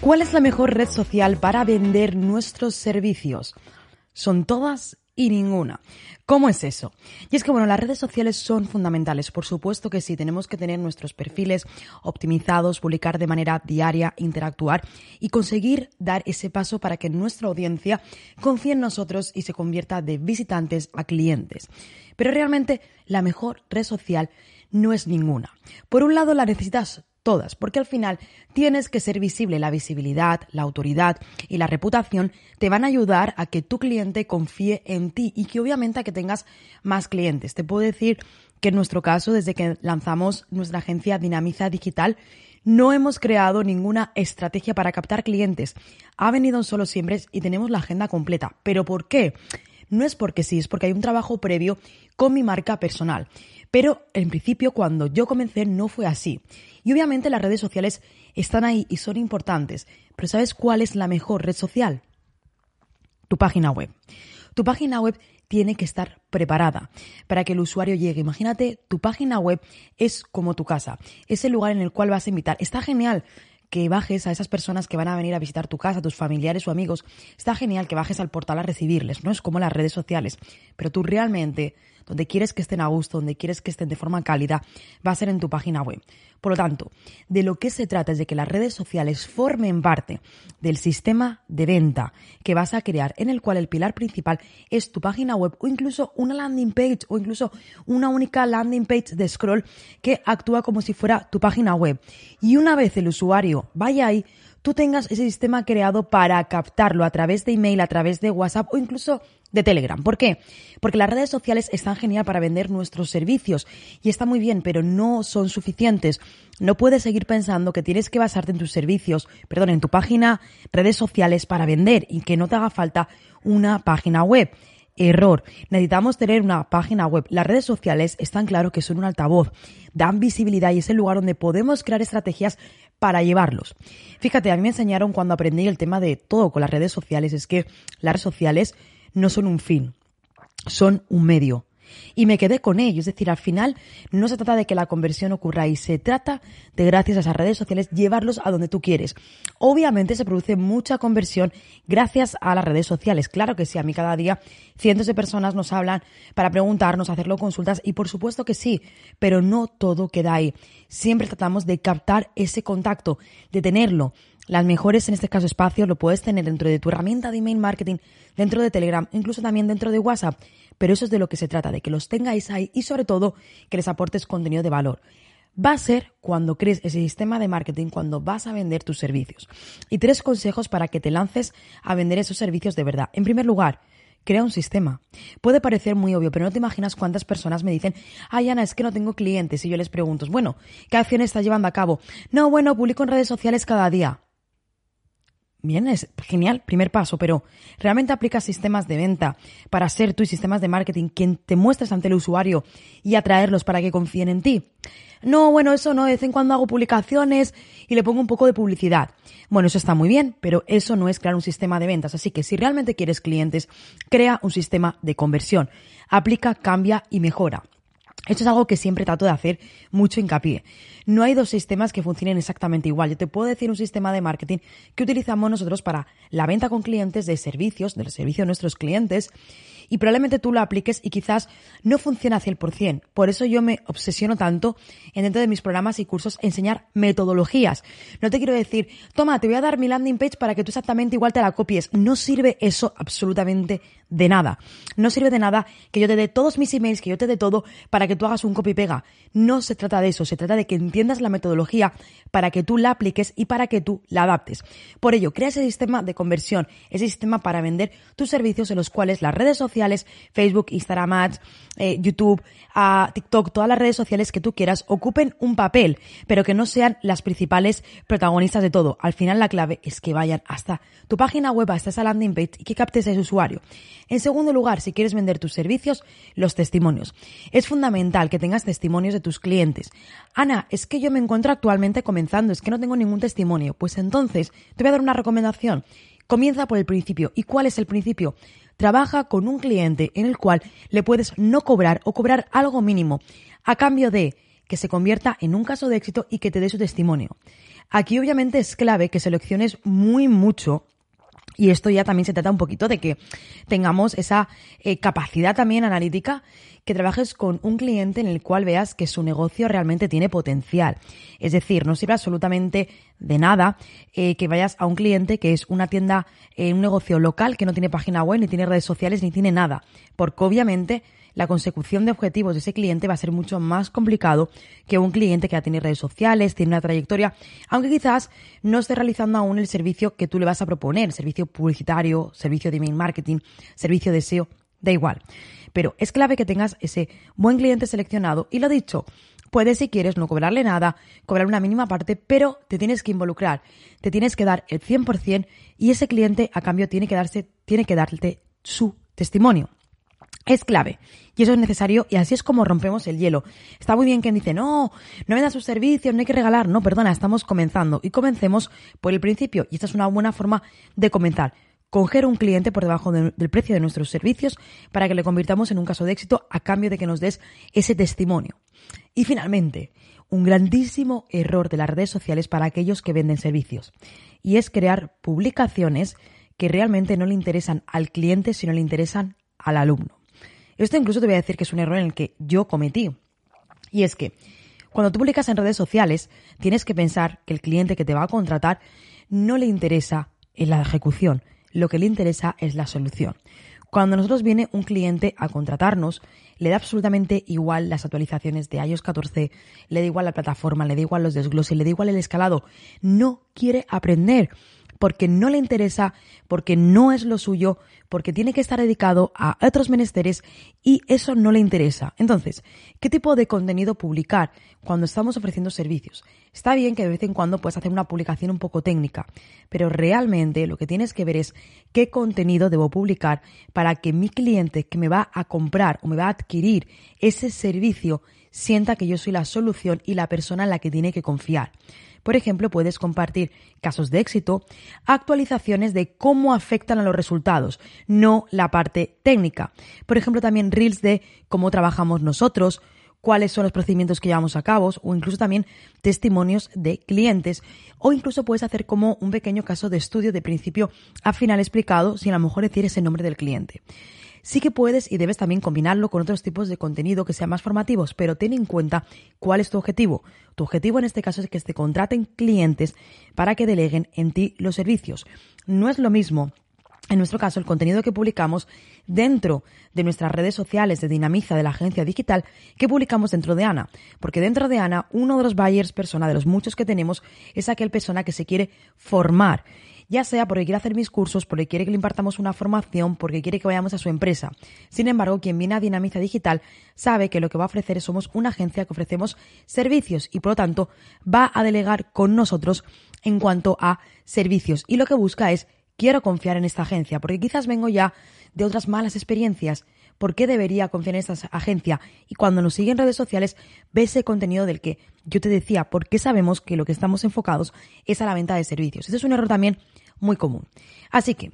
¿Cuál es la mejor red social para vender nuestros servicios? Son todas y ninguna. ¿Cómo es eso? Y es que, bueno, las redes sociales son fundamentales. Por supuesto que sí, tenemos que tener nuestros perfiles optimizados, publicar de manera diaria, interactuar y conseguir dar ese paso para que nuestra audiencia confíe en nosotros y se convierta de visitantes a clientes. Pero realmente la mejor red social no es ninguna. Por un lado, la necesitas todas, porque al final tienes que ser visible. La visibilidad, la autoridad y la reputación te van a ayudar a que tu cliente confíe en ti y que obviamente a que tengas más clientes. Te puedo decir que en nuestro caso, desde que lanzamos nuestra agencia Dinamiza Digital, no hemos creado ninguna estrategia para captar clientes. Ha venido un solo siempre y tenemos la agenda completa. ¿Pero por qué? No es porque sí, es porque hay un trabajo previo con mi marca personal. Pero en principio, cuando yo comencé, no fue así. Y obviamente las redes sociales están ahí y son importantes. Pero ¿sabes cuál es la mejor red social? Tu página web. Tu página web tiene que estar preparada para que el usuario llegue. Imagínate, tu página web es como tu casa, es el lugar en el cual vas a invitar. Está genial que bajes a esas personas que van a venir a visitar tu casa, tus familiares o amigos. Está genial que bajes al portal a recibirles, no es como las redes sociales, pero tú realmente donde quieres que estén a gusto, donde quieres que estén de forma cálida, va a ser en tu página web. Por lo tanto, de lo que se trata es de que las redes sociales formen parte del sistema de venta que vas a crear, en el cual el pilar principal es tu página web o incluso una landing page o incluso una única landing page de scroll que actúa como si fuera tu página web. Y una vez el usuario vaya ahí, tú tengas ese sistema creado para captarlo a través de email, a través de WhatsApp o incluso de Telegram. ¿Por qué? Porque las redes sociales están genial para vender nuestros servicios y está muy bien, pero no son suficientes. No puedes seguir pensando que tienes que basarte en tus servicios, perdón, en tu página, redes sociales para vender y que no te haga falta una página web. Error. Necesitamos tener una página web. Las redes sociales están claro que son un altavoz, dan visibilidad y es el lugar donde podemos crear estrategias para llevarlos. Fíjate, a mí me enseñaron cuando aprendí el tema de todo con las redes sociales, es que las redes sociales no son un fin, son un medio. Y me quedé con ello, es decir, al final no se trata de que la conversión ocurra ahí, se trata de, gracias a esas redes sociales, llevarlos a donde tú quieres. Obviamente se produce mucha conversión gracias a las redes sociales. Claro que sí, a mí cada día cientos de personas nos hablan para preguntarnos, hacerlo consultas y por supuesto que sí, pero no todo queda ahí. Siempre tratamos de captar ese contacto, de tenerlo, las mejores, en este caso, espacios lo puedes tener dentro de tu herramienta de email marketing, dentro de Telegram, incluso también dentro de WhatsApp. Pero eso es de lo que se trata, de que los tengáis ahí y sobre todo que les aportes contenido de valor. Va a ser cuando crees ese sistema de marketing, cuando vas a vender tus servicios. Y tres consejos para que te lances a vender esos servicios de verdad. En primer lugar, crea un sistema. Puede parecer muy obvio, pero no te imaginas cuántas personas me dicen, ay Ana, es que no tengo clientes. Y yo les pregunto, bueno, ¿qué acciones estás llevando a cabo? No, bueno, publico en redes sociales cada día. Bien, es genial, primer paso, pero ¿realmente aplicas sistemas de venta para ser tú y sistemas de marketing quien te muestres ante el usuario y atraerlos para que confíen en ti? No, bueno, eso no, de vez en cuando hago publicaciones y le pongo un poco de publicidad. Bueno, eso está muy bien, pero eso no es crear un sistema de ventas. Así que si realmente quieres clientes, crea un sistema de conversión. Aplica, cambia y mejora. Esto es algo que siempre trato de hacer mucho hincapié. No hay dos sistemas que funcionen exactamente igual. Yo te puedo decir un sistema de marketing que utilizamos nosotros para la venta con clientes de servicios, del servicio de nuestros clientes, y probablemente tú lo apliques y quizás no funcione al 100%. Por eso yo me obsesiono tanto en dentro de mis programas y cursos enseñar metodologías. No te quiero decir, toma, te voy a dar mi landing page para que tú exactamente igual te la copies. No sirve eso absolutamente de nada. No sirve de nada que yo te dé todos mis emails, que yo te dé todo para que tú hagas un copy pega. No se trata de eso, se trata de que entiendas la metodología para que tú la apliques y para que tú la adaptes. Por ello, crea ese sistema de conversión, ese sistema para vender tus servicios en los cuales las redes sociales Facebook, Instagram Ads, eh, YouTube, TikTok, todas las redes sociales que tú quieras ocupen un papel, pero que no sean las principales protagonistas de todo. Al final la clave es que vayan hasta tu página web, hasta esa landing page y que captes a ese usuario. En segundo lugar, si quieres vender tus servicios, los testimonios. Es fundamental que tengas testimonios de tus clientes. Ana, es que yo me encuentro actualmente comenzando, es que no tengo ningún testimonio. Pues entonces, te voy a dar una recomendación. Comienza por el principio. ¿Y cuál es el principio? Trabaja con un cliente en el cual le puedes no cobrar o cobrar algo mínimo a cambio de que se convierta en un caso de éxito y que te dé su testimonio. Aquí obviamente es clave que selecciones muy mucho y esto ya también se trata un poquito de que tengamos esa eh, capacidad también analítica, que trabajes con un cliente en el cual veas que su negocio realmente tiene potencial. Es decir, no sirve absolutamente de nada eh, que vayas a un cliente que es una tienda, eh, un negocio local que no tiene página web, ni tiene redes sociales, ni tiene nada. Porque obviamente la consecución de objetivos de ese cliente va a ser mucho más complicado que un cliente que ya tiene redes sociales, tiene una trayectoria, aunque quizás no esté realizando aún el servicio que tú le vas a proponer, servicio publicitario, servicio de email marketing, servicio de SEO, da igual. Pero es clave que tengas ese buen cliente seleccionado y lo dicho, puedes si quieres no cobrarle nada, cobrar una mínima parte, pero te tienes que involucrar, te tienes que dar el 100% y ese cliente a cambio tiene que darse, tiene que darte su testimonio es clave. Y eso es necesario y así es como rompemos el hielo. Está muy bien quien dice, no, no vendas sus servicios, no hay que regalar. No, perdona, estamos comenzando. Y comencemos por el principio. Y esta es una buena forma de comenzar. Coger un cliente por debajo del precio de nuestros servicios para que le convirtamos en un caso de éxito a cambio de que nos des ese testimonio. Y finalmente, un grandísimo error de las redes sociales para aquellos que venden servicios. Y es crear publicaciones que realmente no le interesan al cliente, sino le interesan al alumno. Esto incluso te voy a decir que es un error en el que yo cometí. Y es que cuando tú publicas en redes sociales, tienes que pensar que el cliente que te va a contratar no le interesa en la ejecución, lo que le interesa es la solución. Cuando nosotros viene un cliente a contratarnos, le da absolutamente igual las actualizaciones de iOS 14, le da igual la plataforma, le da igual los desgloses, le da igual el escalado. No quiere aprender porque no le interesa, porque no es lo suyo, porque tiene que estar dedicado a otros menesteres y eso no le interesa. Entonces, ¿qué tipo de contenido publicar cuando estamos ofreciendo servicios? Está bien que de vez en cuando puedas hacer una publicación un poco técnica, pero realmente lo que tienes que ver es qué contenido debo publicar para que mi cliente que me va a comprar o me va a adquirir ese servicio sienta que yo soy la solución y la persona en la que tiene que confiar. Por ejemplo, puedes compartir casos de éxito, actualizaciones de cómo afectan a los resultados, no la parte técnica. Por ejemplo, también reels de cómo trabajamos nosotros, cuáles son los procedimientos que llevamos a cabo o incluso también testimonios de clientes o incluso puedes hacer como un pequeño caso de estudio de principio a final explicado sin a lo mejor decir ese nombre del cliente sí que puedes y debes también combinarlo con otros tipos de contenido que sean más formativos, pero ten en cuenta cuál es tu objetivo. Tu objetivo en este caso es que te contraten clientes para que deleguen en ti los servicios. No es lo mismo en nuestro caso, el contenido que publicamos dentro de nuestras redes sociales de Dinamiza de la agencia digital que publicamos dentro de Ana. Porque dentro de Ana, uno de los buyers persona, de los muchos que tenemos, es aquel persona que se quiere formar ya sea porque quiere hacer mis cursos, porque quiere que le impartamos una formación, porque quiere que vayamos a su empresa. Sin embargo, quien viene a Dinamiza Digital sabe que lo que va a ofrecer es somos una agencia que ofrecemos servicios y por lo tanto va a delegar con nosotros en cuanto a servicios y lo que busca es quiero confiar en esta agencia, porque quizás vengo ya de otras malas experiencias. ¿Por qué debería confiar en esta agencia? Y cuando nos siguen en redes sociales, ve ese contenido del que yo te decía, porque sabemos que lo que estamos enfocados es a la venta de servicios. Este es un error también muy común. Así que,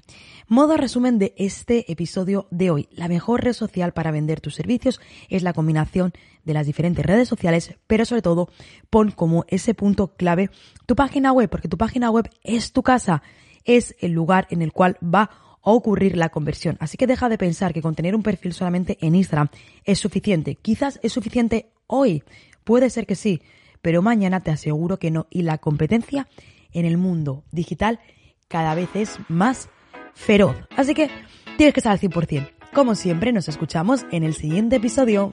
modo resumen de este episodio de hoy. La mejor red social para vender tus servicios es la combinación de las diferentes redes sociales, pero sobre todo pon como ese punto clave tu página web, porque tu página web es tu casa, es el lugar en el cual va a ocurrir la conversión. Así que deja de pensar que con tener un perfil solamente en Instagram es suficiente. Quizás es suficiente hoy, puede ser que sí, pero mañana te aseguro que no. Y la competencia en el mundo digital cada vez es más feroz. Así que tienes que estar al 100%. Como siempre, nos escuchamos en el siguiente episodio.